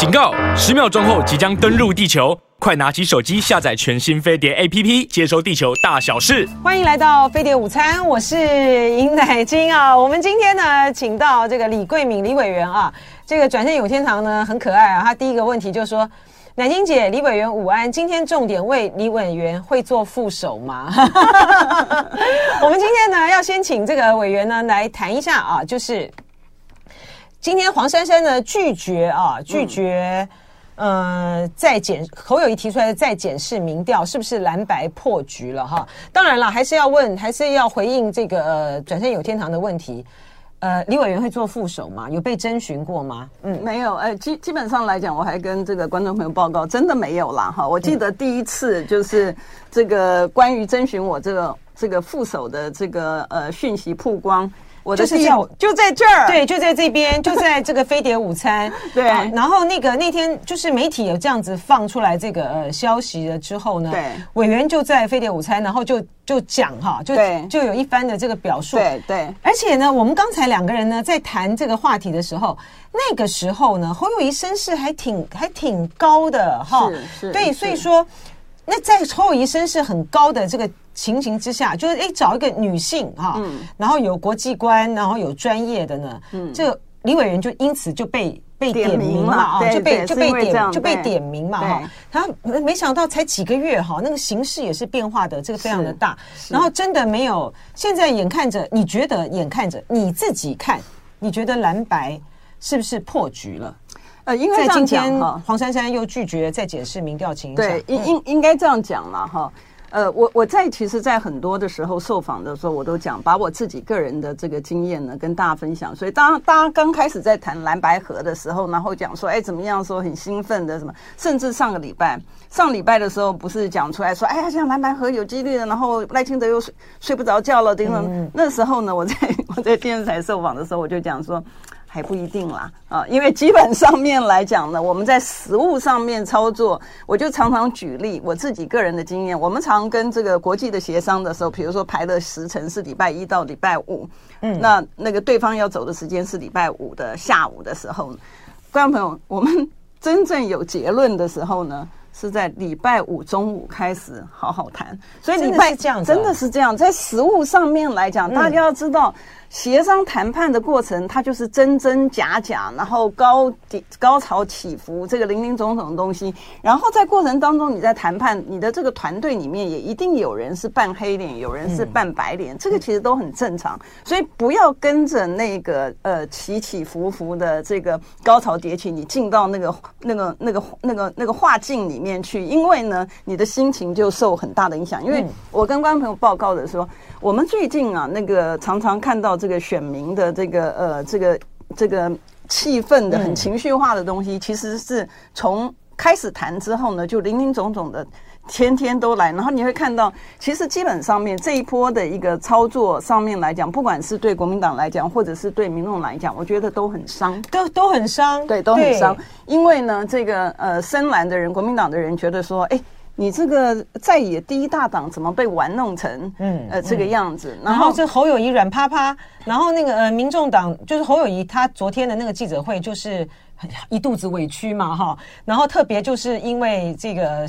警告！十秒钟后即将登陆地球，快拿起手机下载全新飞碟 APP，接收地球大小事。欢迎来到飞碟午餐，我是尹乃菁啊。我们今天呢，请到这个李桂敏李委员啊，这个转身有天堂呢很可爱啊。他第一个问题就是说。乃菁姐，李委员午安。今天重点为李委员会做副手吗？我们今天呢，要先请这个委员呢来谈一下啊，就是今天黄珊珊呢拒绝啊，拒绝，嗯、呃，再检侯友谊提出来的再检视民调是不是蓝白破局了哈？当然了，还是要问，还是要回应这个呃转身有天堂的问题。呃，李委员会做副手吗？有被征询过吗？嗯，没有。呃，基基本上来讲，我还跟这个观众朋友报告，真的没有啦。哈。我记得第一次就是这个关于征询我这个这个副手的这个呃讯息曝光。我的就是要就在这儿，对，就在这边，就在 这个飞碟午餐，对、啊。然后那个那天就是媒体有这样子放出来这个呃消息了之后呢，对，委员就在飞碟午餐，然后就就讲哈，就就有一番的这个表述，对对。而且呢，我们刚才两个人呢在谈这个话题的时候，那个时候呢，侯友谊身世还挺还挺高的哈，是是，对，所以说。那在侯友谊身世很高的这个情形之下，就是哎，找一个女性哈、嗯，然后有国际观，然后有专业的呢，嗯，这个李委员就因此就被被点名嘛啊，就被就被点就被点名嘛哈。他没想到才几个月哈，那个形势也是变化的这个非常的大，然后真的没有。现在眼看着，你觉得眼看着你自己看，你觉得蓝白是不是破局了？呃，因为今天黄珊珊又拒绝再解释民调情况，对，应应应该这样讲了，哈。呃，我我在其实，在很多的时候受访的时候，我都讲把我自己个人的这个经验呢跟大家分享。所以当大家刚开始在谈蓝白河的时候，然后讲说，哎，怎么样说很兴奋的什么，甚至上个礼拜上礼拜的时候，不是讲出来说，哎呀，像蓝白河有几率的，然后赖清德又睡睡不着觉了，等等。那时候呢，我在 我在电视台受访的时候，我就讲说。还不一定啦，啊，因为基本上面来讲呢，我们在实物上面操作，我就常常举例我自己个人的经验。我们常跟这个国际的协商的时候，比如说排的时程是礼拜一到礼拜五，嗯，那那个对方要走的时间是礼拜五的下午的时候，观众朋友，我们 真正有结论的时候呢，是在礼拜五中午开始好好谈。所以礼拜真的是这样，在实物上面来讲，大家要知道。协商谈判的过程，它就是真真假假，然后高低高潮起伏，这个林林总总的东西。然后在过程当中，你在谈判，你的这个团队里面也一定有人是扮黑脸，有人是扮白脸，这个其实都很正常。所以不要跟着那个呃起起伏伏的这个高潮迭起，你进到那个那个那个那个那个画境里面去，因为呢，你的心情就受很大的影响。因为我跟观众朋友报告的说，我们最近啊，那个常常看到。这个选民的这个呃，这个这个气氛的很情绪化的东西，其实是从开始谈之后呢，就林林总总的天天都来，然后你会看到，其实基本上面这一波的一个操作上面来讲，不管是对国民党来讲，或者是对民众来讲，我觉得都很伤，都都很伤，对，都很伤，因为呢，这个呃深蓝的人，国民党的人觉得说，哎。你这个在野第一大党怎么被玩弄成嗯呃这个样子？然后这侯友谊软趴趴，然后那个呃民众党就是侯友谊他昨天的那个记者会就是一肚子委屈嘛哈，然后特别就是因为这个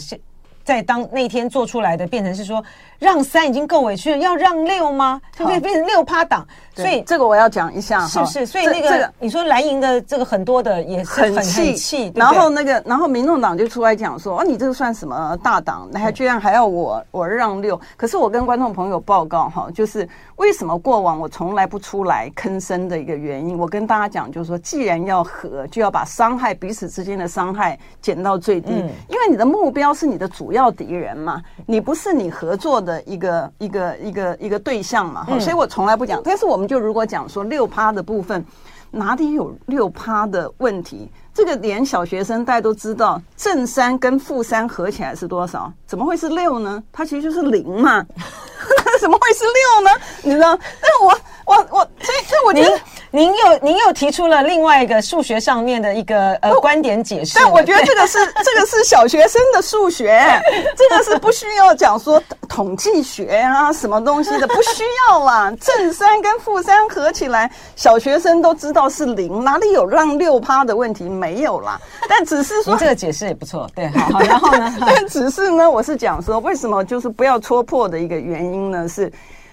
在当那天做出来的变成是说让三已经够委屈了，要让六吗？就会变成六趴党。所以这个我要讲一下，是不是？所以那个、这个、你说蓝营的这个很多的也是很气气，然后那个然后民众党就出来讲说，哦，你这个算什么大党？那还居然还要我我让六？可是我跟观众朋友报告哈，就是为什么过往我从来不出来吭声的一个原因。我跟大家讲，就是说，既然要和，就要把伤害彼此之间的伤害减到最低，因为你的目标是你的主要敌人嘛，你不是你合作的一个一个一个一个对象嘛。所以我从来不讲，但是我。我们就如果讲说六趴的部分，哪里有六趴的问题？这个连小学生大家都知道，正三跟负三合起来是多少？怎么会是六呢？它其实就是零嘛，怎么会是六呢？你知道？那我我我所以所以我觉得您您又您又提出了另外一个数学上面的一个呃观点解释，但我觉得这个是 这个是小学生的数学，这个是不需要讲说统计学啊什么东西的，不需要啦。正三跟负三合起来，小学生都知道是零，哪里有让六趴的问题？没有啦。但只是说你这个解释也不错，对，好，好，然后呢？但只是呢，我是讲说为什么就是不要戳破的一个原因呢是。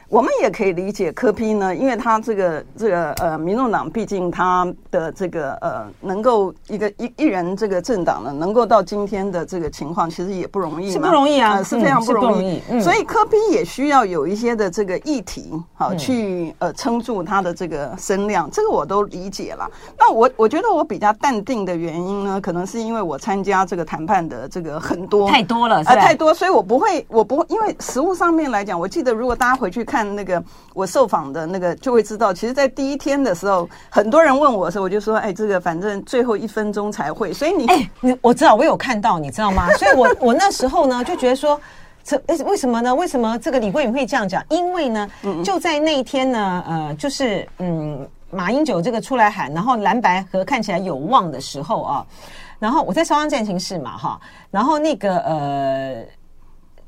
我们也可以理解柯 P 呢，因为他这个这个呃，民众党毕竟他的这个呃，能够一个一一人这个政党呢，能够到今天的这个情况，其实也不容易嘛，是不容易啊，呃、是非常不容易。嗯、所以柯 P 也需要有一些的这个议题，好、嗯、去呃撑住他的这个声量，这个我都理解了。那我我觉得我比较淡定的原因呢，可能是因为我参加这个谈判的这个很多太多了，啊、呃，太多，所以我不会，我不会，因为实物上面来讲，我记得如果大家回去看。看那个我受访的那个就会知道，其实，在第一天的时候，很多人问我的时候，我就说：“哎，这个反正最后一分钟才会。”所以你，哎，你我知道，我有看到，你知道吗？所以我我那时候呢就觉得说，这为什么呢？为什么这个李桂敏会这样讲？因为呢，就在那一天呢，呃，就是嗯，马英九这个出来喊，然后蓝白和看起来有望的时候啊，然后我在中央战情室嘛，哈，然后那个呃，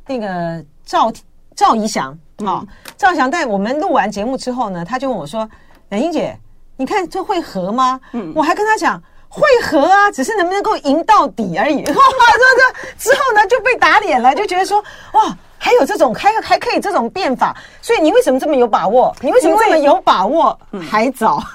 那个赵赵怡翔。好，赵翔在我们录完节目之后呢，他就问我说：“南英姐，你看这会合吗？”嗯，我还跟他讲会合啊，只是能不能够赢到底而已。哇，这这之后呢就被打脸了，就觉得说哇。还有这种还还可以这种变法，所以你为什么这么有把握？你为什么这么有把握？还早，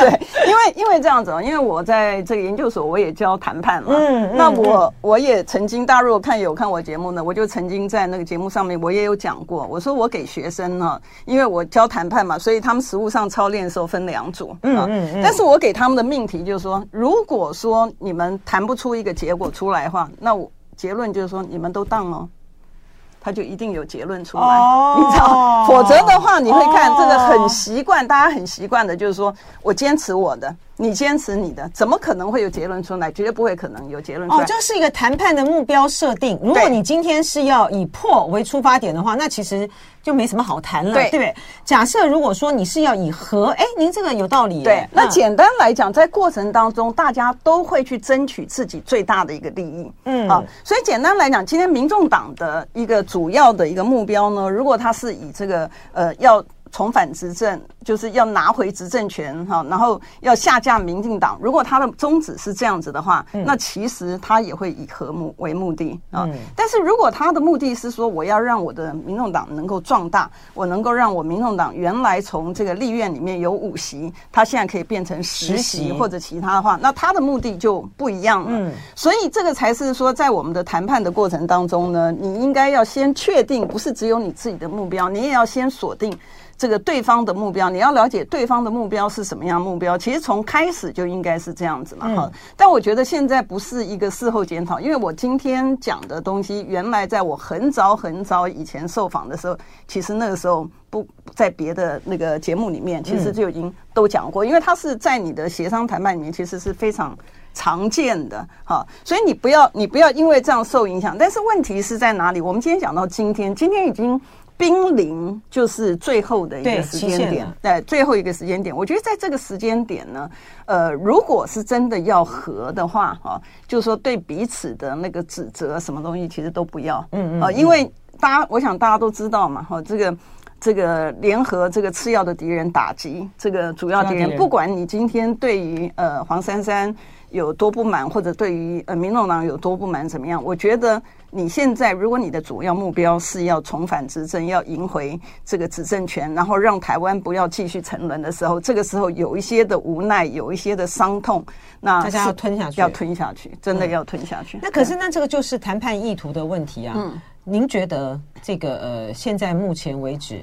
对，因为因为这样子，因为我在这个研究所我也教谈判嘛，嗯，那我我也曾经，大家如果看有看我节目呢，我就曾经在那个节目上面我也有讲过，我说我给学生呢，因为我教谈判嘛，所以他们实务上操练的时候分两组，嗯嗯嗯，但是我给他们的命题就是说，如果说你们谈不出一个结果出来的话，那我结论就是说你们都当哦。他就一定有结论出来，oh, 你知道，否则的话，你会看这个很习惯，oh. 大家很习惯的，就是说我坚持我的。你坚持你的，怎么可能会有结论出来？绝对不会可能有结论出来。哦，这是一个谈判的目标设定。如果你今天是要以破为出发点的话，那其实就没什么好谈了，对，对不对？假设如果说你是要以和，哎，您这个有道理。对，那简单来讲，在过程当中，大家都会去争取自己最大的一个利益。嗯，啊，所以简单来讲，今天民众党的一个主要的一个目标呢，如果他是以这个呃要。重返执政就是要拿回执政权哈，然后要下架民进党。如果他的宗旨是这样子的话，那其实他也会以和睦为目的啊。但是如果他的目的是说我要让我的民众党能够壮大，我能够让我民众党原来从这个立院里面有五席，他现在可以变成十席或者其他的话，那他的目的就不一样了。所以这个才是说，在我们的谈判的过程当中呢，你应该要先确定，不是只有你自己的目标，你也要先锁定。这个对方的目标，你要了解对方的目标是什么样目标。其实从开始就应该是这样子嘛，哈、嗯。但我觉得现在不是一个事后检讨，因为我今天讲的东西，原来在我很早很早以前受访的时候，其实那个时候不在别的那个节目里面，其实就已经都讲过。因为它是在你的协商谈判里面，其实是非常常见的，哈。所以你不要你不要因为这样受影响。但是问题是在哪里？我们今天讲到今天，今天已经。濒临就是最后的一个时间点，对，最后一个时间点。我觉得在这个时间点呢，呃，如果是真的要和的话，哈，就是说对彼此的那个指责，什么东西其实都不要，嗯嗯，啊，因为大家，我想大家都知道嘛，哈，这个这个联合这个次要的敌人打击这个主要敌人，不管你今天对于呃黄珊珊有多不满，或者对于呃民众党有多不满，怎么样？我觉得。你现在，如果你的主要目标是要重返执政，要赢回这个执政权，然后让台湾不要继续沉沦的时候，这个时候有一些的无奈，有一些的伤痛，那大家要吞下去，要吞下去，真的要吞下去。嗯、那可是，那这个就是谈判意图的问题啊。嗯，您觉得这个呃，现在目前为止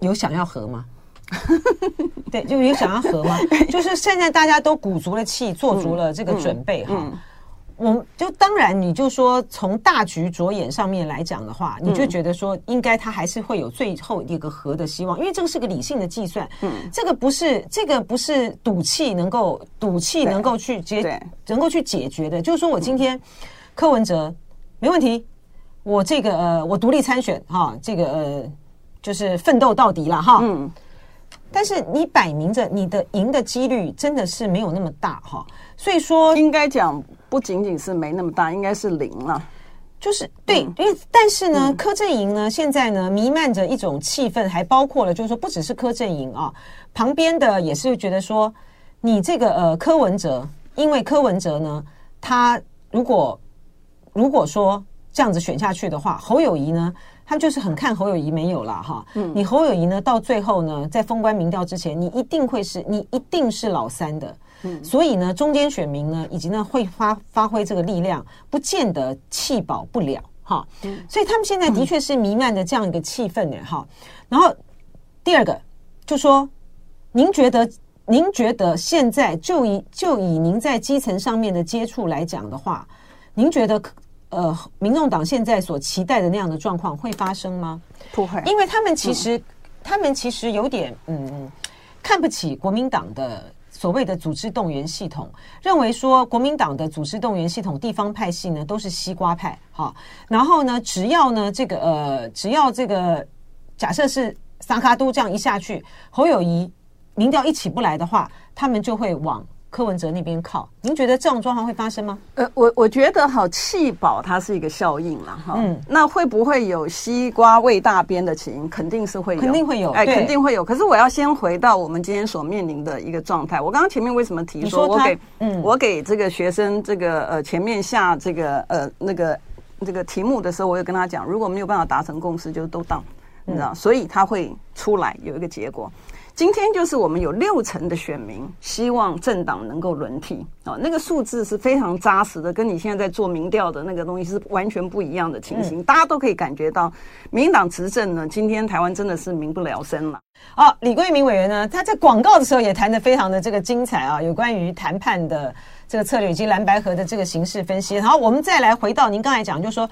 有想要和吗？对，就有想要和吗？就是现在大家都鼓足了气，做足了这个准备哈。嗯嗯嗯我就当然，你就说从大局着眼上面来讲的话，你就觉得说应该他还是会有最后一个和的希望，因为这个是个理性的计算。嗯，这个不是这个不是赌气能够赌气能够去解能够去解决的。就是说我今天柯文哲没问题，我这个呃我独立参选哈，这个呃就是奋斗到底了哈。嗯，但是你摆明着你的赢的几率真的是没有那么大哈，所以说应该讲不仅仅是没那么大，应该是零了。就是对，因为但是呢，柯震营呢现在呢弥漫着一种气氛，还包括了就是说不只是柯震营啊，旁边的也是觉得说你这个呃柯文哲，因为柯文哲呢，他如果如果说这样子选下去的话，侯友谊呢，他们就是很看侯友谊没有了哈。嗯，你侯友谊呢到最后呢，在封关民调之前，你一定会是你一定是老三的。嗯，所以呢，中间选民呢，以及呢会发发挥这个力量，不见得弃保不了哈。嗯，所以他们现在的确是弥漫着这样一个气氛呢哈。然后第二个就说，您觉得您觉得现在就以就以您在基层上面的接触来讲的话，您觉得呃，民众党现在所期待的那样的状况会发生吗？不会，因为他们其实他们其实有点嗯看不起国民党的。所谓的组织动员系统，认为说国民党的组织动员系统地方派系呢都是西瓜派，哈，然后呢，只要呢这个呃，只要这个假设是萨卡都这样一下去，侯友谊民调一起不来的话，他们就会往。柯文哲那边靠，您觉得这种状况会发生吗？呃，我我觉得好气保它是一个效应了哈。嗯，那会不会有西瓜喂大边的情形？肯定是会有，肯定会有，哎，肯定会有。可是我要先回到我们今天所面临的一个状态。我刚刚前面为什么提说，我给嗯，我给这个学生这个呃前面下这个呃那个这个题目的时候，我有跟他讲，如果没有办法达成共识，就都当，你知道，所以他会出来有一个结果。今天就是我们有六成的选民希望政党能够轮替啊，那个数字是非常扎实的，跟你现在在做民调的那个东西是完全不一样的情形。大家都可以感觉到，民进党执政呢，今天台湾真的是民不聊生了。好，李桂明委员呢，他在广告的时候也谈得非常的这个精彩啊，有关于谈判的这个策略以及蓝白河的这个形势分析。然后我们再来回到您刚才讲，就是说。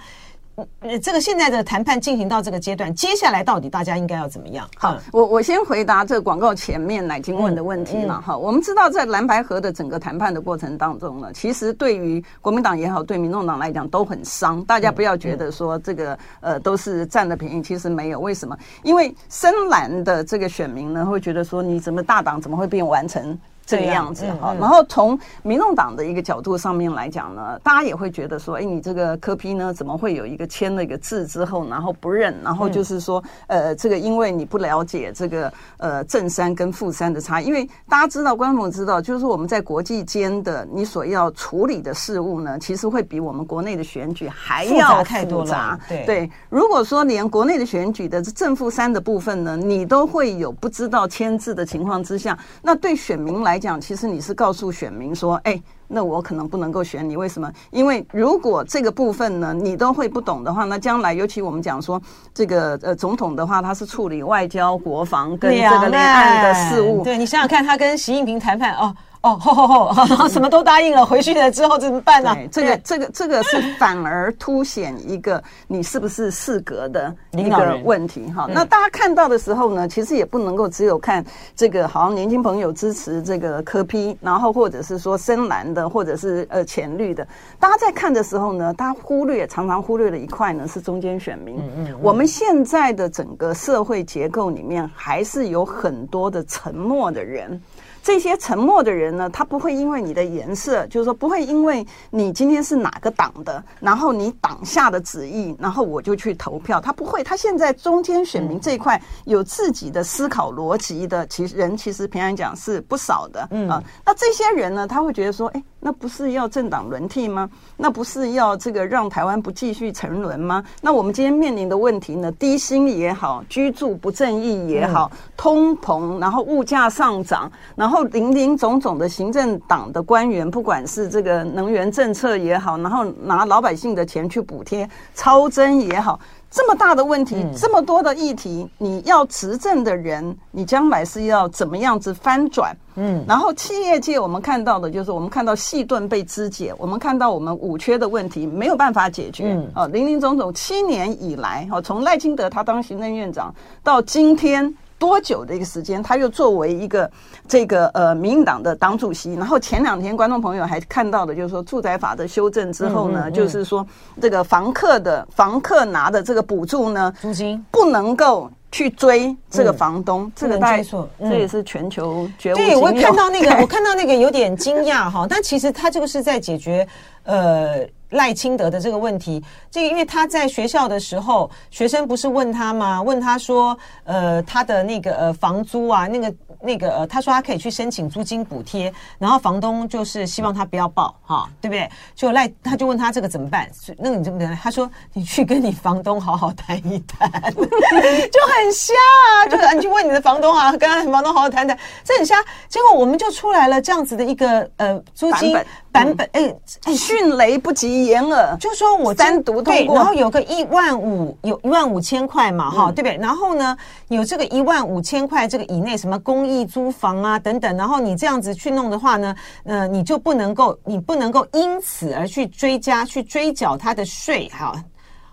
呃，这个现在的谈判进行到这个阶段，接下来到底大家应该要怎么样？好，我我先回答这个广告前面乃金问的问题了。哈、嗯嗯，我们知道在蓝白河的整个谈判的过程当中呢，其实对于国民党也好，对民众党来讲都很伤。大家不要觉得说这个呃都是占了便宜，其实没有。为什么？因为深蓝的这个选民呢，会觉得说你怎么大党怎么会变完成？这个样子哈，然后从民众党的一个角度上面来讲呢，大家也会觉得说，哎，你这个柯批呢，怎么会有一个签了一个字之后，然后不认，然后就是说，呃，这个因为你不了解这个呃正三跟负三的差异，因为大家知道，观众知道，就是说我们在国际间的你所要处理的事务呢，其实会比我们国内的选举还要复杂太多了。对。对，如果说连国内的选举的正负三的部分呢，你都会有不知道签字的情况之下，那对选民来讲，其实你是告诉选民说，哎，那我可能不能够选你，为什么？因为如果这个部分呢，你都会不懂的话，那将来尤其我们讲说这个呃总统的话，他是处理外交、国防跟这个两岸的事务。对，你想想看，他跟习近平谈判哦。哦，吼吼吼，然后 什么都答应了，回去了之后怎么办呢？这个、这个、这个是反而凸显一个你是不是适格的一个问题哈。那大家看到的时候呢，其实也不能够只有看这个，好像年轻朋友支持这个柯批然后或者是说深蓝的，或者是呃浅绿的。大家在看的时候呢，大家忽略常常忽略的一块呢是中间选民。嗯嗯。我们现在的整个社会结构里面，还是有很多的沉默的人。这些沉默的人呢，他不会因为你的颜色，就是说不会因为你今天是哪个党的，然后你党下的旨意，然后我就去投票。他不会，他现在中间选民这一块有自己的思考逻辑的，其实人其实平常讲是不少的。嗯啊，那这些人呢，他会觉得说，哎，那不是要政党轮替吗？那不是要这个让台湾不继续沉沦吗？那我们今天面临的问题呢，低薪也好，居住不正义也好，通膨，然后物价上涨，然后。林林总总的行政党的官员，不管是这个能源政策也好，然后拿老百姓的钱去补贴超征也好，这么大的问题，这么多的议题，你要执政的人，你将来是要怎么样子翻转？嗯，然后企业界我们看到的就是，我们看到细盾被肢解，我们看到我们五缺的问题没有办法解决。嗯，哦，林林总总七年以来，哦，从赖清德他当行政院长到今天。多久的一个时间，他又作为一个这个呃民进党的党主席，然后前两天观众朋友还看到的，就是说住宅法的修正之后呢，就是说这个房客的房客拿的这个补助呢，租金。不能够去追这个房东，嗯、这个大概这也是全球绝无。对，我看到那个，我看到那个有点惊讶哈，但其实他这个是在解决呃。赖清德的这个问题，这个因为他在学校的时候，学生不是问他吗？问他说，呃，他的那个呃房租啊，那个那个呃，他说他可以去申请租金补贴，然后房东就是希望他不要报哈，对不对？就赖他就问他这个怎么办？那你怎么办？他说你去跟你房东好好谈一谈，就很瞎啊，就是你去问你的房东啊，跟他房东好好谈谈，这很瞎。结果我们就出来了这样子的一个呃租金。版本哎哎，迅雷不及掩耳，就说我单独通过，然后有个一万五，有一万五千块嘛，哈，对不对？然后呢，有这个一万五千块这个以内，什么公益租房啊等等，然后你这样子去弄的话呢，呃，你就不能够，你不能够因此而去追加去追缴他的税，哈，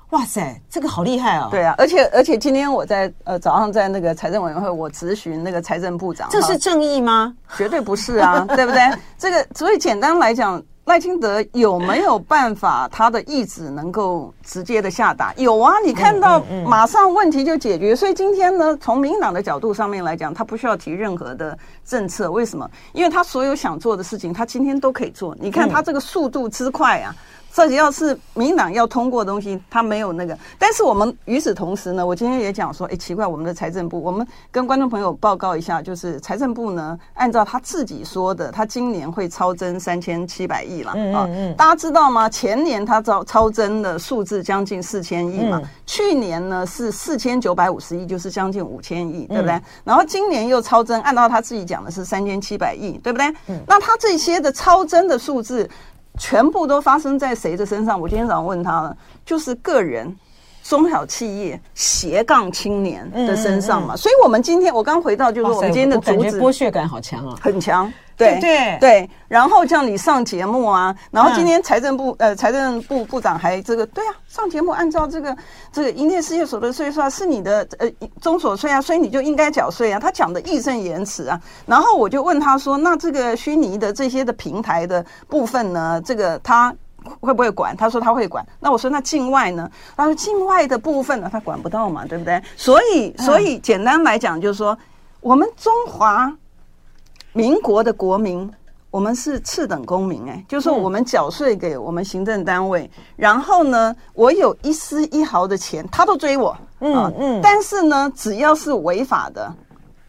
哇塞，这个好厉害哦！对啊，而且而且今天我在呃早上在那个财政委员会，我咨询那个财政部长，这是正义吗？绝对不是啊，对不对？这个所以简单来讲。赖清德有没有办法，他的意志能够直接的下达？有啊，你看到马上问题就解决。所以今天呢，从民党的角度上面来讲，他不需要提任何的政策。为什么？因为他所有想做的事情，他今天都可以做。你看他这个速度之快啊！这要是民党要通过的东西，他没有那个。但是我们与此同时呢，我今天也讲说，哎，奇怪，我们的财政部，我们跟观众朋友报告一下，就是财政部呢，按照他自己说的，他今年会超增三千七百亿了啊。嗯嗯嗯。大家知道吗？前年他超超增的数字将近四千亿嘛，去年呢是四千九百五十亿，就是将近五千亿，对不对？然后今年又超增，按照他自己讲的是三千七百亿，对不对？嗯。那他这些的超增的数字。全部都发生在谁的身上？我今天早上问他了，就是个人、中小企业、斜杠青年的身上嘛。嗯嗯嗯，所以，我们今天我刚回到，就是我们今天的主旨，剥削感好强啊，很强。对对对，然后叫你上节目啊，然后今天财政部呃财政部部长还这个对啊，上节目按照这个这个营业事业所得税算是你的呃中所税啊，所以你就应该缴税啊。他讲的义正言辞啊，然后我就问他说，那这个虚拟的这些的平台的部分呢，这个他会不会管？他说他会管。那我说那境外呢？他说境外的部分呢，他管不到嘛，对不对？所以所以简单来讲就是说，我们中华。民国的国民，我们是次等公民，哎，就是说我们缴税给我们行政单位，然后呢，我有一丝一毫的钱，他都追我，嗯嗯，但是呢，只要是违法的、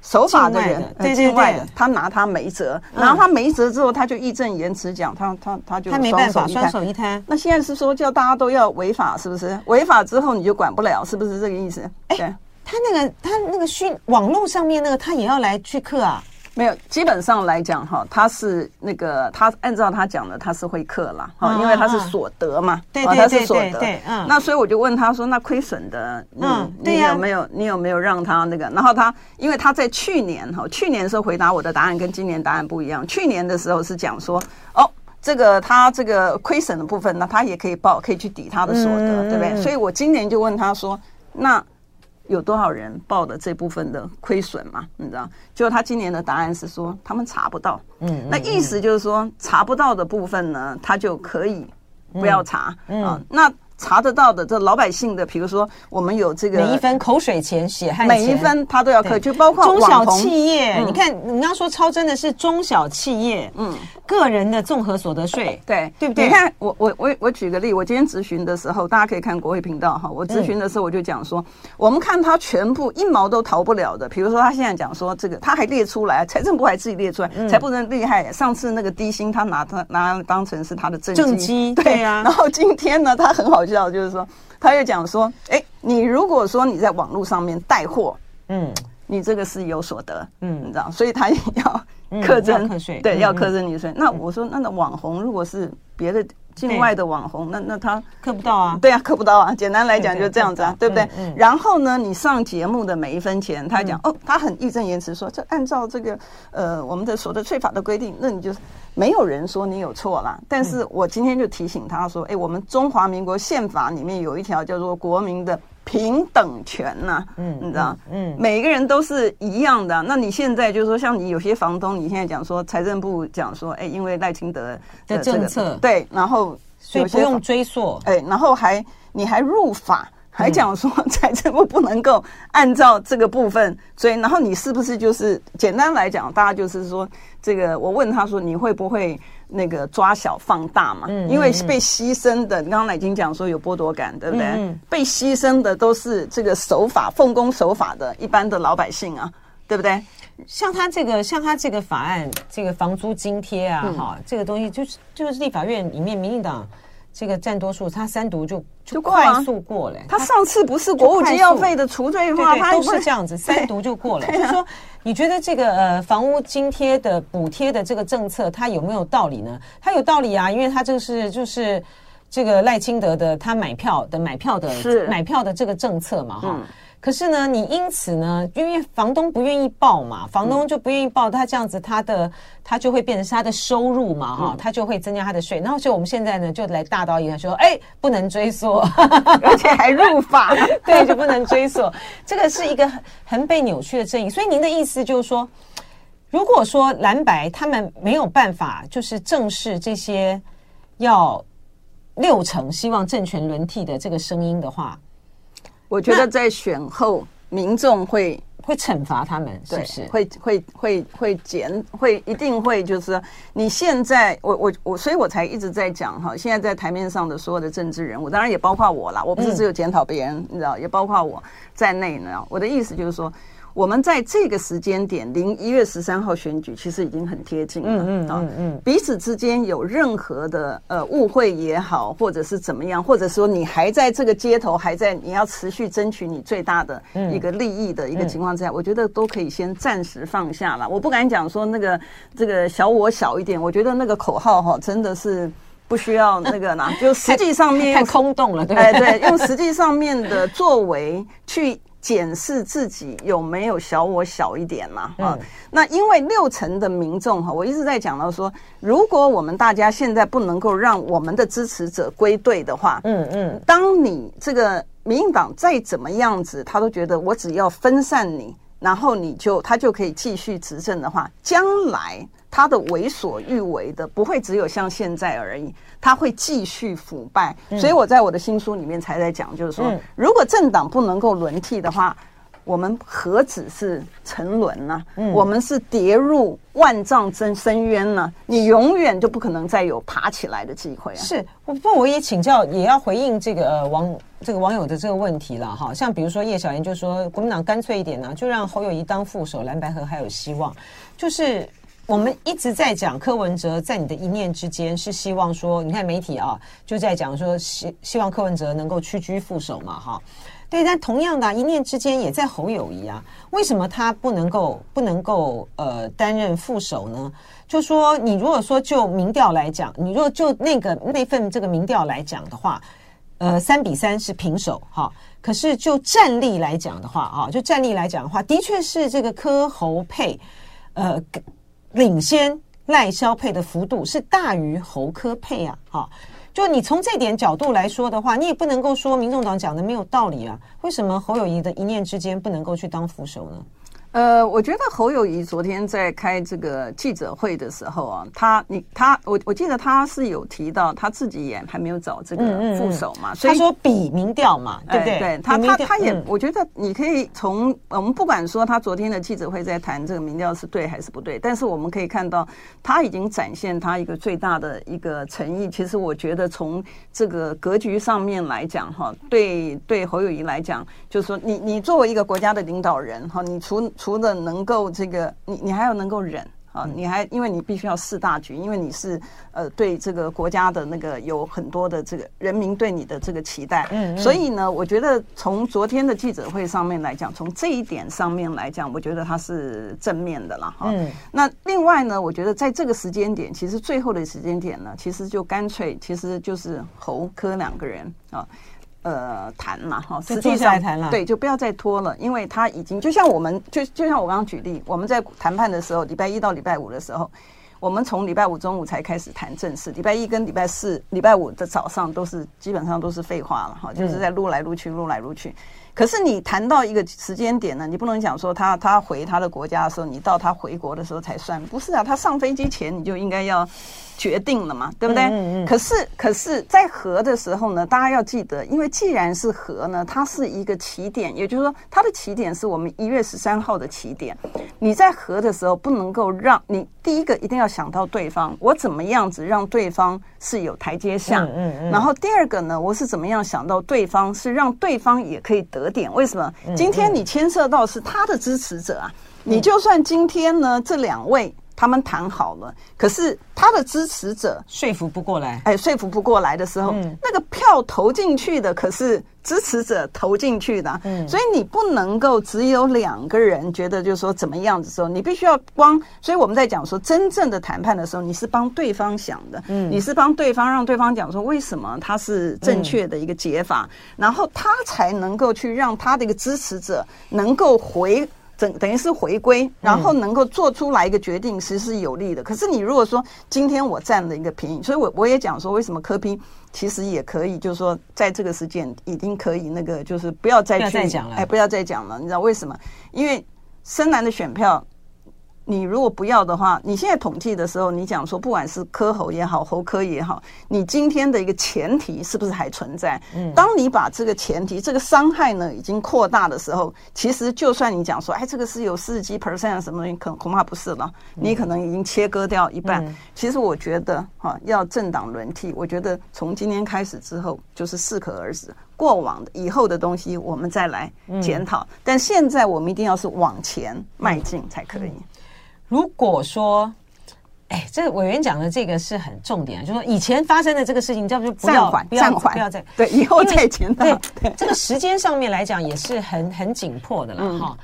守法的人，对境外的，他拿他没辙，然后他没辙之后，他就义正言辞讲，他他他就他没办法，双手一摊。那现在是说叫大家都要违法，是不是？违法之后你就管不了，是不是这个意思？哎，他那个他那个虚网络上面那个，他也要来去课啊。没有，基本上来讲哈，他是那个他按照他讲的，他是会克啦哈，因为他是所得嘛，对对对对对，对，嗯，那所以我就问他说，那亏损的，嗯，你有没有你有没有让他那个？然后他因为他在去年哈，去年的时候回答我的答案跟今年答案不一样，去年的时候是讲说，哦，这个他这个亏损的部分，那他也可以报，可以去抵他的所得，对不对？所以我今年就问他说，那。有多少人报的这部分的亏损嘛？你知道，就他今年的答案是说他们查不到。嗯，那意思就是说查不到的部分呢，他就可以不要查。嗯，啊，那。查得到的，这老百姓的，比如说我们有这个每一分口水钱、血汗钱，每一分他都要扣，就包括中小企业。你看，你刚刚说超征的是中小企业，嗯，个人的综合所得税，对对不对？你看，我我我我举个例，我今天咨询的时候，大家可以看国会频道哈。我咨询的时候我就讲说，我们看他全部一毛都逃不了的。比如说他现在讲说这个，他还列出来，财政部还自己列出来，才不能厉害。上次那个低薪，他拿他拿当成是他的政政绩，对呀。然后今天呢，他很好。就是说，他又讲说，哎，你如果说你在网络上面带货，嗯，你这个是有所得，嗯，你知道，所以他也要课征课税，对，要课征你税。那我说，那那网红如果是别的境外的网红，那那他磕不到啊？对啊，磕不到啊。简单来讲就这样子啊，对不对？然后呢，你上节目的每一分钱，他讲哦，他很义正言辞说，这按照这个呃我们的所得税法的规定，那你就。没有人说你有错啦，但是我今天就提醒他说：“哎，我们中华民国宪法里面有一条叫做国民的平等权呐，嗯，你知道，嗯，每个人都是一样的。那你现在就是说，像你有些房东，你现在讲说财政部讲说，哎，因为赖清德的政策，对，然后所以不用追溯，哎，然后还你还入法。”还讲说财政部不能够按照这个部分，所以然后你是不是就是简单来讲，大家就是说这个，我问他说你会不会那个抓小放大嘛？嗯，因为被牺牲的，你刚刚已经讲说有剥夺感，对不对？嗯，被牺牲的都是这个守法、奉公守法的一般的老百姓啊，对不对？像他这个，像他这个法案，这个房租津贴啊，哈、嗯，这个东西就是就是立法院里面民进党。这个占多数，他三读就就快速过了。他上次不是国务机要费的除罪化，他都是这样子，三读就过了。就是说，你觉得这个呃房屋津贴的补贴的这个政策，它有没有道理呢？它有道理啊，因为它这个是就是这个赖清德的他买票的买票的买票的这个政策嘛，哈。可是呢，你因此呢，因为房东不愿意报嘛，房东就不愿意报，他这样子，他的他就会变成是他的收入嘛，哈、嗯，他就会增加他的税。然后，所以我们现在呢，就来大刀一个说，哎，不能追溯，而且还入法，对，就不能追溯。这个是一个很被扭曲的正义。所以您的意思就是说，如果说蓝白他们没有办法，就是正视这些要六成希望政权轮替的这个声音的话。我觉得在选后，民众会会惩罚他们，是不是？会会会会减，会一定会就是你现在，我我我，所以我才一直在讲哈。现在在台面上的所有的政治人物，当然也包括我啦，我不是只有检讨别人，你知道，也包括我在内呢。我的意思就是说。我们在这个时间点，零一月十三号选举，其实已经很贴近了。嗯嗯嗯，彼此之间有任何的呃误会也好，或者是怎么样，或者说你还在这个街头，还在你要持续争取你最大的一个利益的一个情况之下，我觉得都可以先暂时放下了。我不敢讲说那个这个小我小一点，我觉得那个口号哈，真的是不需要那个啦，就实际上面 太空洞了，对哎对，用实际上面的作为去。检视自己有没有小我小一点嘛？啊，那因为六成的民众哈，我一直在讲到说，如果我们大家现在不能够让我们的支持者归队的话，嗯嗯，当你这个民进党再怎么样子，他都觉得我只要分散你，然后你就他就可以继续执政的话，将来。他的为所欲为的不会只有像现在而已，他会继续腐败。所以我在我的新书里面才在讲，就是说，如果政党不能够轮替的话，我们何止是沉沦呢？我们是跌入万丈深深渊呢？你永远就不可能再有爬起来的机会啊！是，不过我也请教，也要回应这个网这个网友的这个问题了哈。像比如说叶小妍就说，国民党干脆一点呢，就让侯友宜当副手，蓝白河还有希望，就是。我们一直在讲柯文哲在你的一念之间是希望说，你看媒体啊就在讲说希希望柯文哲能够屈居副手嘛，哈，对，但同样的一念之间也在侯友谊啊，为什么他不能够不能够呃担任副手呢？就说你如果说就民调来讲，你如果就那个那份这个民调来讲的话，呃三比三是平手哈，可是就战力来讲的话啊，就战力来讲的话，的确是这个柯侯配呃。领先赖萧配的幅度是大于侯科配啊！哈，就你从这点角度来说的话，你也不能够说民众党讲的没有道理啊。为什么侯友谊的一念之间不能够去当副手呢？呃，我觉得侯友谊昨天在开这个记者会的时候啊，他你他我我记得他是有提到他自己也还没有找这个副手嘛，嗯嗯、所以他说比民调嘛，对不对？对他他他也，我觉得你可以从我们不管说他昨天的记者会在谈这个民调是对还是不对，但是我们可以看到他已经展现他一个最大的一个诚意。其实我觉得从这个格局上面来讲，哈，对对侯友谊来讲，就是说你你作为一个国家的领导人，哈，你除除了能够这个，你你还要能够忍啊，你还因为你必须要四大局，因为你是呃对这个国家的那个有很多的这个人民对你的这个期待，嗯，所以呢，我觉得从昨天的记者会上面来讲，从这一点上面来讲，我觉得它是正面的了哈。嗯，那另外呢，我觉得在这个时间点，其实最后的时间点呢，其实就干脆其实就是侯科两个人啊。呃，谈嘛，哈，实际上谈了，对，就不要再拖了，因为他已经就像我们，就就像我刚刚举例，我们在谈判的时候，礼拜一到礼拜五的时候，我们从礼拜五中午才开始谈正事，礼拜一跟礼拜四、礼拜五的早上都是基本上都是废话了，哈，就是在撸来撸去，撸来撸去。可是你谈到一个时间点呢，你不能讲说他他回他的国家的时候，你到他回国的时候才算，不是啊？他上飞机前你就应该要。决定了嘛，对不对？嗯嗯嗯，可是，可是在和的时候呢，大家要记得，因为既然是和呢，它是一个起点，也就是说，它的起点是我们一月十三号的起点。你在和的时候，不能够让你第一个一定要想到对方，我怎么样子让对方是有台阶下。嗯嗯嗯。然后第二个呢，我是怎么样想到对方是让对方也可以得点？为什么？今天你牵涉到是他的支持者啊，你就算今天呢，这两位。他们谈好了，可是他的支持者说服不过来，哎，说服不过来的时候，嗯、那个票投进去的可是支持者投进去的，嗯，所以你不能够只有两个人觉得就是说怎么样的时候，你必须要光。所以我们在讲说真正的谈判的时候，你是帮对方想的，嗯，你是帮对方让对方讲说为什么他是正确的一个解法，嗯、然后他才能够去让他的一个支持者能够回。等等于是回归，然后能够做出来一个决定，其实是有利的。嗯、可是你如果说今天我占了一个便宜，所以我我也讲说，为什么柯 P 其实也可以，就是说在这个时间已经可以那个，就是不要再去再讲了，哎，不要再讲了。你知道为什么？因为深蓝的选票。你如果不要的话，你现在统计的时候，你讲说不管是科喉也好，喉科也好，你今天的一个前提是不是还存在？嗯，当你把这个前提、这个伤害呢已经扩大的时候，其实就算你讲说，哎，这个是有四十几 percent 什么东西，可恐怕不是了，你可能已经切割掉一半。嗯、其实我觉得哈，要政党轮替，我觉得从今天开始之后就是适可而止，过往的以后的东西我们再来检讨，嗯、但现在我们一定要是往前迈进才可以。如果说，哎，这个委员讲的这个是很重点，就是说以前发生的这个事情，叫做不要暂缓，不要暂缓，不要再对，以后再检讨。对，这个时间上面来讲也是很很紧迫的了哈。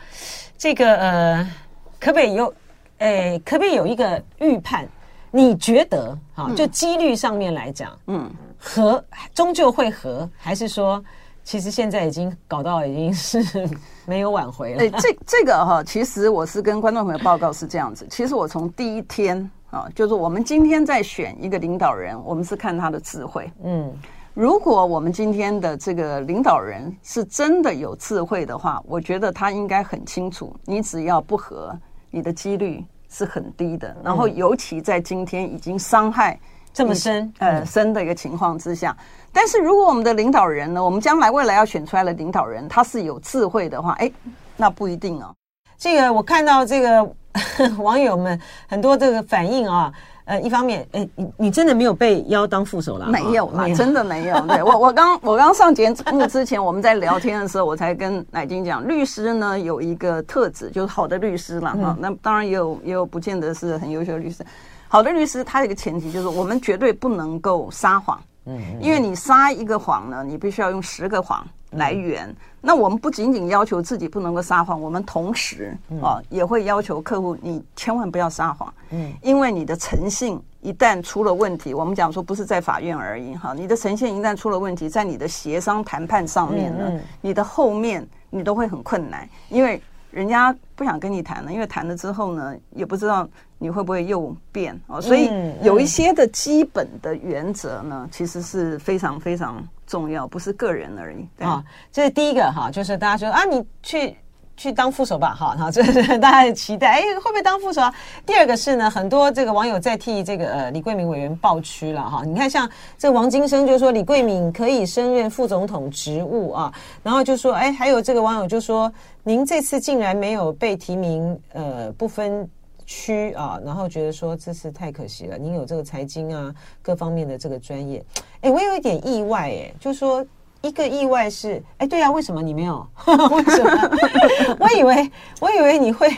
这个呃，可不可以有，哎，可不可以有一个预判？你觉得哈，就几率上面来讲，嗯，和终究会和，还是说？其实现在已经搞到已经是 没有挽回了。哎，这这个哈，其实我是跟观众朋友报告是这样子。其实我从第一天啊，就是我们今天在选一个领导人，我们是看他的智慧。嗯，如果我们今天的这个领导人是真的有智慧的话，我觉得他应该很清楚，你只要不和，你的几率是很低的。然后尤其在今天已经伤害。这么深，呃，深的一个情况之下，但是如果我们的领导人呢，我们将来未来要选出来的领导人，他是有智慧的话，哎，那不一定哦。这个我看到这个 网友们很多这个反应啊，呃，一方面，哎，你你真的没有被邀当副手了？没有啦，真的没有。对我，我刚我刚上节目之前，我们在聊天的时候，我才跟乃金讲，律师呢有一个特质，就是好的律师了哈。那当然也有也有不见得是很优秀的律师。好的律师，他有一个前提就是，我们绝对不能够撒谎。嗯，因为你撒一个谎呢，你必须要用十个谎来圆。那我们不仅仅要求自己不能够撒谎，我们同时啊也会要求客户，你千万不要撒谎。嗯，因为你的诚信一旦出了问题，我们讲说不是在法院而已哈，你的诚信一旦出了问题，在你的协商谈判上面呢，你的后面你都会很困难，因为。人家不想跟你谈了，因为谈了之后呢，也不知道你会不会又变哦。所以有一些的基本的原则呢，其实是非常非常重要，不是个人而已。对啊，这是第一个哈，就是大家说啊，你去。去当副手吧，哈，好，这是大家的期待。哎，会不会当副手啊？第二个是呢，很多这个网友在替这个呃李桂敏委员抱屈了哈。你看，像这个王金生就说李桂敏可以升任副总统职务啊，然后就说，哎，还有这个网友就说，您这次竟然没有被提名，呃，不分区啊，然后觉得说这次太可惜了。您有这个财经啊各方面的这个专业，哎，我有一点意外，哎，就说。一个意外是，哎，对啊，为什么你没有？为什么？我以为，我以为你会，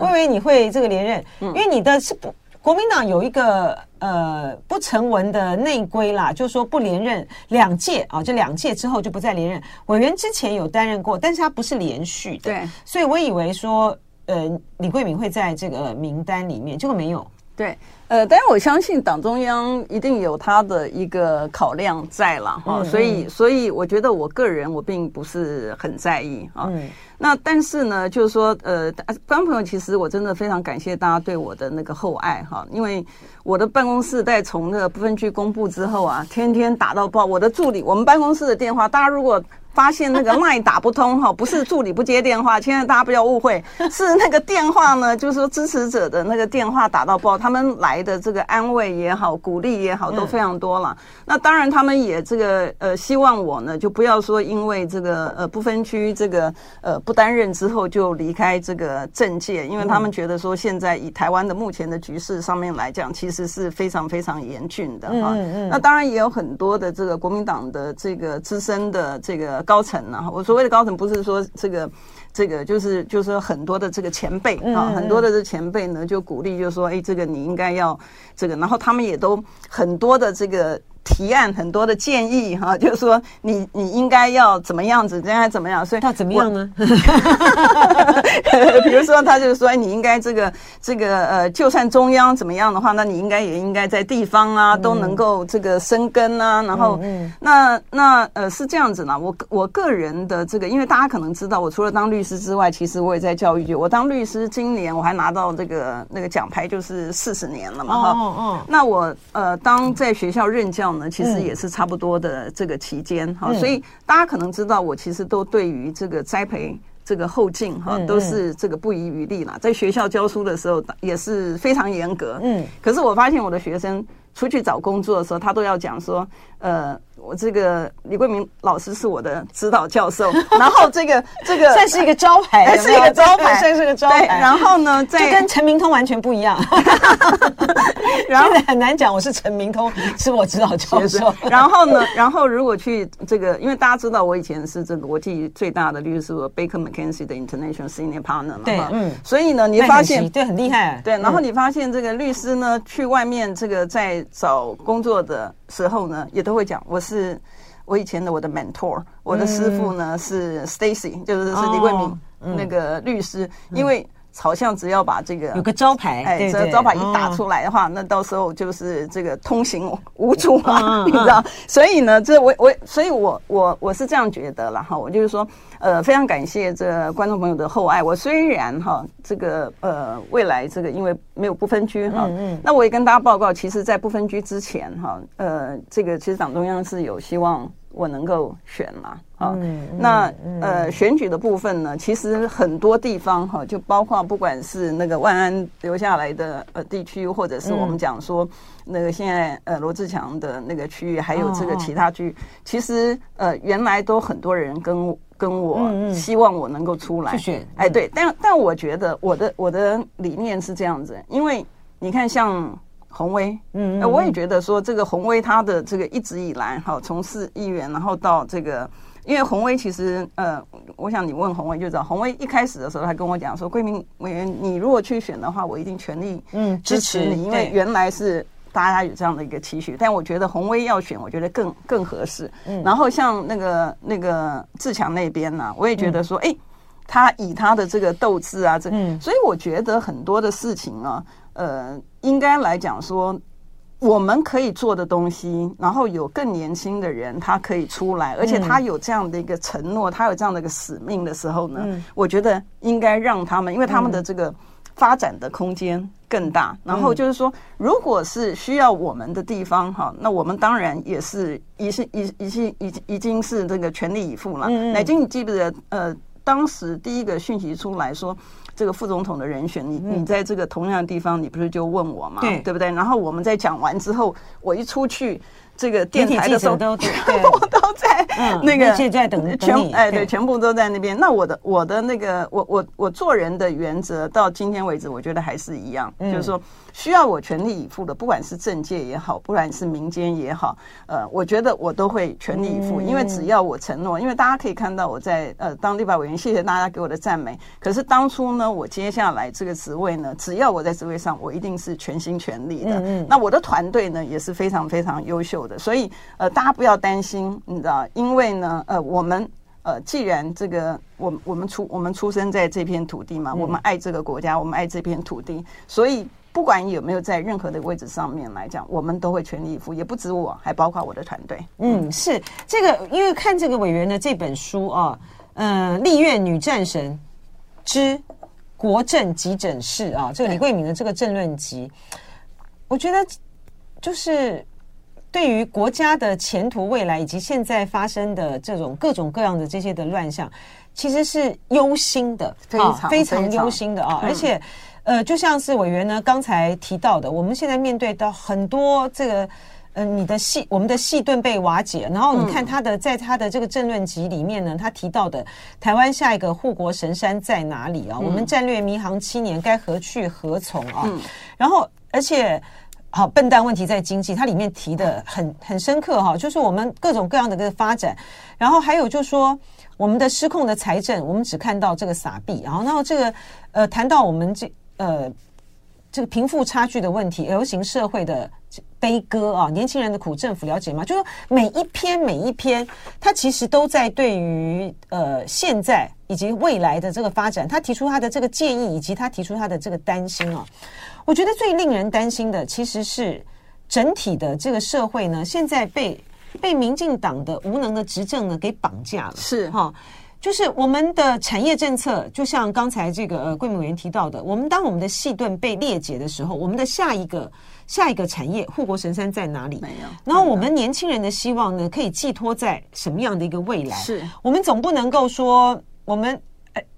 我以为你会这个连任，因为你的是不，国民党有一个呃不成文的内规啦，就是说不连任两届啊，就两届之后就不再连任。委员之前有担任过，但是他不是连续的，对，所以我以为说，呃，李桂敏会在这个名单里面，结果没有，对。呃，但是我相信党中央一定有他的一个考量在了哈，所以所以我觉得我个人我并不是很在意啊。嗯、那但是呢，就是说呃，观众朋友，其实我真的非常感谢大家对我的那个厚爱哈，因为我的办公室在从那个不分区公布之后啊，天天打到爆。我的助理，我们办公室的电话，大家如果发现那个 line 打不通哈，不是助理不接电话，现在大家不要误会，是那个电话呢，就是说支持者的那个电话打到爆，他们来的这个安慰也好，鼓励也好，都非常多了。那当然，他们也这个呃希望我呢，就不要说因为这个呃不分区这个呃不担任之后就离开这个政界，因为他们觉得说现在以台湾的目前的局势上面来讲，其实是非常非常严峻的哈。那当然也有很多的这个国民党的这个资深的这个。高层呢？我所谓的高层不是说这个，这个就是就是说很多的这个前辈啊，很多的这前辈呢就鼓励，就说哎，这个你应该要这个，然后他们也都很多的这个。提案很多的建议哈，就是说你你应该要怎么样子，应该怎么样，所以他怎么样呢？比如说，他就是说，你应该这个这个呃，就算中央怎么样的话，那你应该也应该在地方啊都能够这个生根啊。然后嗯，那那呃是这样子呢。我我个人的这个，因为大家可能知道，我除了当律师之外，其实我也在教育界。我当律师今年我还拿到这个那个奖牌，就是四十年了嘛。哈，哦哦。那我呃当在学校任教。其实也是差不多的这个期间哈，所以大家可能知道，我其实都对于这个栽培这个后劲哈，都是这个不遗余力啦。在学校教书的时候也是非常严格，嗯。可是我发现我的学生出去找工作的时候，他都要讲说，呃。我这个李桂明老师是我的指导教授，然后这个这个 算是一个招牌，还是一个招牌，算是个招牌。然后呢，就跟陈明通完全不一样。然后很难讲，我是陈明通，是我指导教授。然后呢，然后如果去这个，因为大家知道我以前是这个国际最大的律师事务所 Baker McKenzie 的 International Senior Partner 嘛，对，嗯。所以呢，你发现对很厉害，对。然后你发现这个律师呢，去外面这个在找工作的时候呢，也都会讲我是。我以前的我的 mentor，我的师傅呢是 Stacy，就是是李桂明那个律师，因为好像只要把这个有个招牌，哎，这个招牌一打出来的话，那到时候就是这个通行无阻啊，你知道？所以呢，这我我，所以我我我是这样觉得了哈，我就是说，呃，非常感谢这观众朋友的厚爱。我虽然哈，这个呃，未来这个因为没有不分区哈，嗯，那我也跟大家报告，其实，在不分区之前哈，呃，这个其实党中央是有希望。我能够选嘛？啊，那呃，选举的部分呢，其实很多地方哈，就包括不管是那个万安留下来的呃地区，或者是我们讲说那个现在呃罗志强的那个区域，还有这个其他区，其实呃原来都很多人跟跟我希望我能够出来选。哎，对，但但我觉得我的我的理念是这样子，因为你看像。鸿薇，嗯，我也觉得说这个洪威他的这个一直以来哈，从事议员，然后到这个，因为洪威其实呃，我想你问洪威就知道，洪威一开始的时候他跟我讲说，桂明委员，你如果去选的话，我一定全力嗯支持你，因为原来是大家有这样的一个期许，但我觉得鸿薇要选，我觉得更更合适。嗯，然后像那个那个志强那边呢，我也觉得说，哎，他以他的这个斗志啊，这，所以我觉得很多的事情啊。呃，应该来讲说，我们可以做的东西，然后有更年轻的人，他可以出来，而且他有这样的一个承诺，他有这样的一个使命的时候呢，我觉得应该让他们，因为他们的这个发展的空间更大。然后就是说，如果是需要我们的地方哈，那我们当然也是已是已已经已已经是这个全力以赴了。乃金，你记不记得？呃，当时第一个讯息出来说。这个副总统的人选，你你在这个同样的地方，你不是就问我吗？对，对不对？然后我们在讲完之后，我一出去。这个电台的时候都全部 都在那个就在等全哎对，全部都在那边。那我的我的那个我我我做人的原则到今天为止，我觉得还是一样，就是说需要我全力以赴的，不管是政界也好，不管是民间也好，呃，我觉得我都会全力以赴，因为只要我承诺，因为大家可以看到我在呃当立法委员，谢谢大家给我的赞美。可是当初呢，我接下来这个职位呢，只要我在职位上，我一定是全心全力的。嗯那我的团队呢，也是非常非常优秀的。所以，呃，大家不要担心，你知道，因为呢，呃，我们，呃，既然这个，我我们出我们出生在这片土地嘛，我们爱这个国家，我们爱这片土地，所以不管有没有在任何的位置上面来讲，我们都会全力以赴，也不止我，还包括我的团队。嗯，是这个，因为看这个委员的这本书啊，呃，《立院女战神之国政急诊室》啊，这个李桂敏的这个政论集，我觉得就是。对于国家的前途未来以及现在发生的这种各种各样的这些的乱象，其实是忧心的，非常非常忧心的啊！而且，呃，就像是委员呢刚才提到的，我们现在面对到很多这个。嗯、呃，你的戏我们的戏盾被瓦解，然后你看他的在他的这个政论集里面呢，他提到的台湾下一个护国神山在哪里啊？嗯、我们战略迷航七年，该何去何从啊？嗯、然后而且好笨蛋问题在经济，它里面提的很很深刻哈，就是我们各种各样的这个发展，然后还有就是说我们的失控的财政，我们只看到这个撒币，然后然后这个呃谈到我们这呃这个贫富差距的问题流行社会的。悲歌啊，年轻人的苦，政府了解吗？就是每一篇每一篇，他其实都在对于呃现在以及未来的这个发展，他提出他的这个建议，以及他提出他的这个担心啊。我觉得最令人担心的，其实是整体的这个社会呢，现在被被民进党的无能的执政呢给绑架了。是哈，就是我们的产业政策，就像刚才这个呃贵民委员提到的，我们当我们的细盾被裂解的时候，我们的下一个。下一个产业护国神山在哪里？没有。然后我们年轻人的希望呢，可以寄托在什么样的一个未来？是我们总不能够说，我们，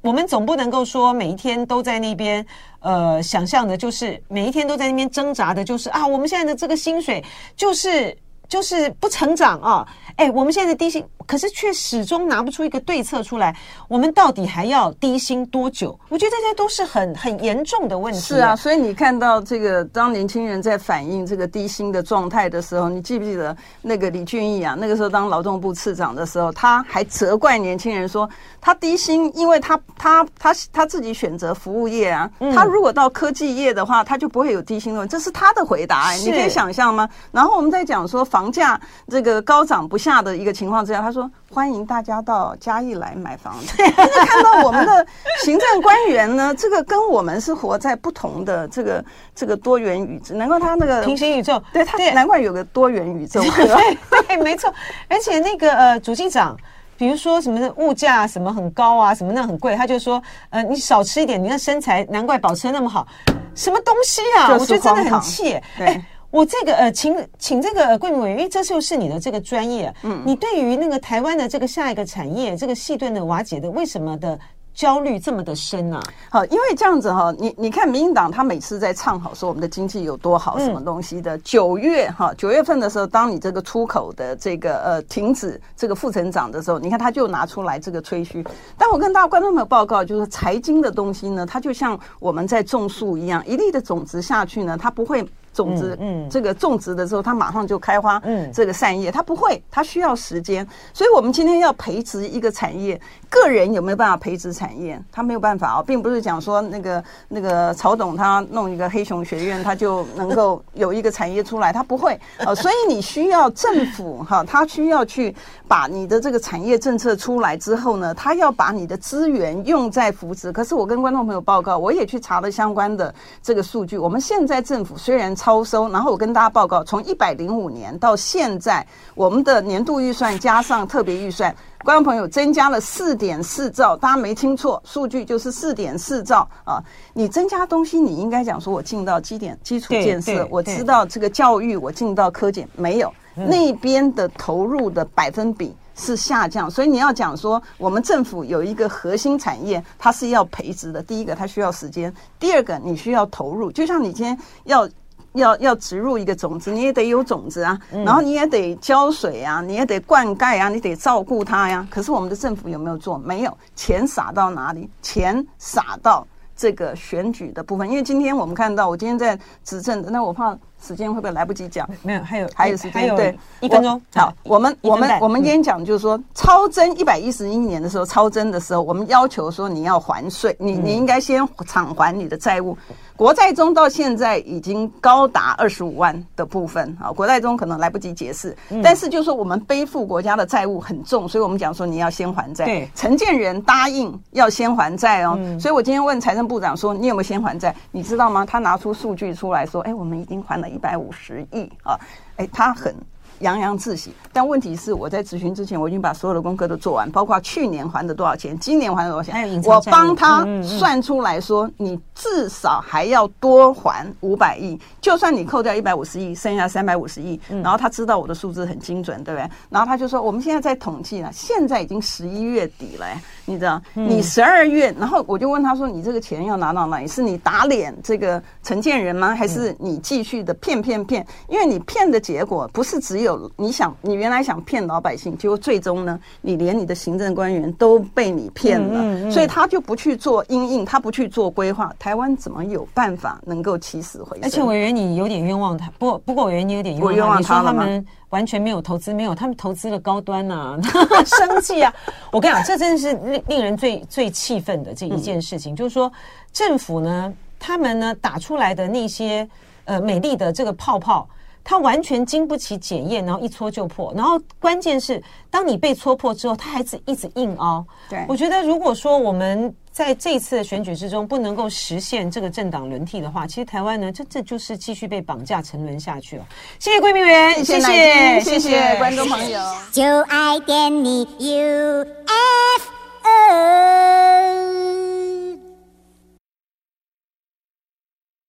我们总不能够说，每一天都在那边，呃，想象的就是每一天都在那边挣扎的，就是啊，我们现在的这个薪水就是。就是不成长啊！哎，我们现在的低薪，可是却始终拿不出一个对策出来。我们到底还要低薪多久？我觉得这些都是很很严重的问题。是啊，所以你看到这个，当年轻人在反映这个低薪的状态的时候，你记不记得那个李俊毅啊？那个时候当劳动部次长的时候，他还责怪年轻人说他低薪，因为他他他他自己选择服务业啊。嗯、他如果到科技业的话，他就不会有低薪的问题。这是他的回答，你可以想象吗？然后我们在讲说房。房价这个高涨不下的一个情况之下，他说欢迎大家到嘉义来买房子。现在看到我们的行政官员呢，这个跟我们是活在不同的这个这个多元宇宙，难怪他那个平行宇宙，对他难怪有个多元宇宙，对对，没错。而且那个呃，主机长，比如说什么物价什么很高啊，什么那很贵，他就说呃，你少吃一点，你的身材难怪保持的那么好。什么东西啊？我觉得真的很气。哎。我这个呃，请请这个贵民委员，因为这就是你的这个专业，嗯，你对于那个台湾的这个下一个产业，这个细盾的瓦解的，为什么的焦虑这么的深呢？好，因为这样子哈，你你看民进党他每次在唱好说我们的经济有多好，什么东西的，九月哈九月份的时候，当你这个出口的这个呃停止这个负成长的时候，你看他就拿出来这个吹嘘。但我跟大家观众朋友报告，就是财经的东西呢，它就像我们在种树一样，一粒的种子下去呢，它不会。种子，嗯，这个种植的时候，它马上就开花，嗯，这个散叶，它不会，它需要时间。所以，我们今天要培植一个产业，个人有没有办法培植产业？他没有办法哦，并不是讲说那个那个曹董他弄一个黑熊学院，他就能够有一个产业出来，他不会呃。所以，你需要政府哈，他需要去把你的这个产业政策出来之后呢，他要把你的资源用在扶持。可是，我跟观众朋友报告，我也去查了相关的这个数据。我们现在政府虽然超收，然后我跟大家报告，从一百零五年到现在，我们的年度预算加上特别预算，观众朋友增加了四点四兆，大家没听错，数据就是四点四兆啊！你增加东西，你应该讲说我进到基点基础建设，我知道这个教育，我进到科技，没有那边的投入的百分比。是下降，所以你要讲说，我们政府有一个核心产业，它是要培植的。第一个，它需要时间；第二个，你需要投入。就像你今天要要要植入一个种子，你也得有种子啊，然后你也得浇水啊，你也得灌溉啊，你得照顾它呀。可是我们的政府有没有做？没有，钱撒到哪里？钱撒到这个选举的部分。因为今天我们看到，我今天在执政的，那我怕。时间会不会来不及讲？没有，还有还有时间，对，一分钟。好，我们我们我们今天讲就是说，超征一百一十一年的时候，超征的时候，我们要求说你要还税，你你应该先偿还你的债务。国债中到现在已经高达二十五万的部分啊，国债中可能来不及解释，但是就是说我们背负国家的债务很重，所以我们讲说你要先还债。对，承建人答应要先还债哦，所以我今天问财政部长说，你有没有先还债？你知道吗？他拿出数据出来说，哎，我们已经还了。一百五十亿啊！哎，他很洋洋自喜。但问题是，我在咨询之前，我已经把所有的功课都做完，包括去年还的多少钱，今年还的多少钱，我帮他算出来说，你至少还要多还五百亿，就算你扣掉一百五十亿，剩下三百五十亿，然后他知道我的数字很精准，对不对？然后他就说，我们现在在统计了，现在已经十一月底了。你知道，你十二月，然后我就问他说：“你这个钱要拿到哪里？是你打脸这个承建人吗？还是你继续的骗骗骗？因为你骗的结果不是只有你想，你原来想骗老百姓，结果最终呢，你连你的行政官员都被你骗了，所以他就不去做因应，他不去做规划，台湾怎么有办法能够起死回生？而且委员你有点冤枉他，不不过委员你有点冤枉他，冤枉他们。”完全没有投资，没有，他们投资了高端呐、啊，生计啊！我跟你讲，这真的是令令人最最气愤的这一件事情，嗯、就是说政府呢，他们呢打出来的那些呃美丽的这个泡泡，它完全经不起检验，然后一戳就破。然后关键是，当你被戳破之后，它还是一直硬凹。对，我觉得如果说我们在这次的选举之中不能够实现这个政党轮替的话，其实台湾呢，这这就是继续被绑架沉沦下去了。谢谢贵宾员，谢谢谢谢观众朋友。就爱点你 UFO。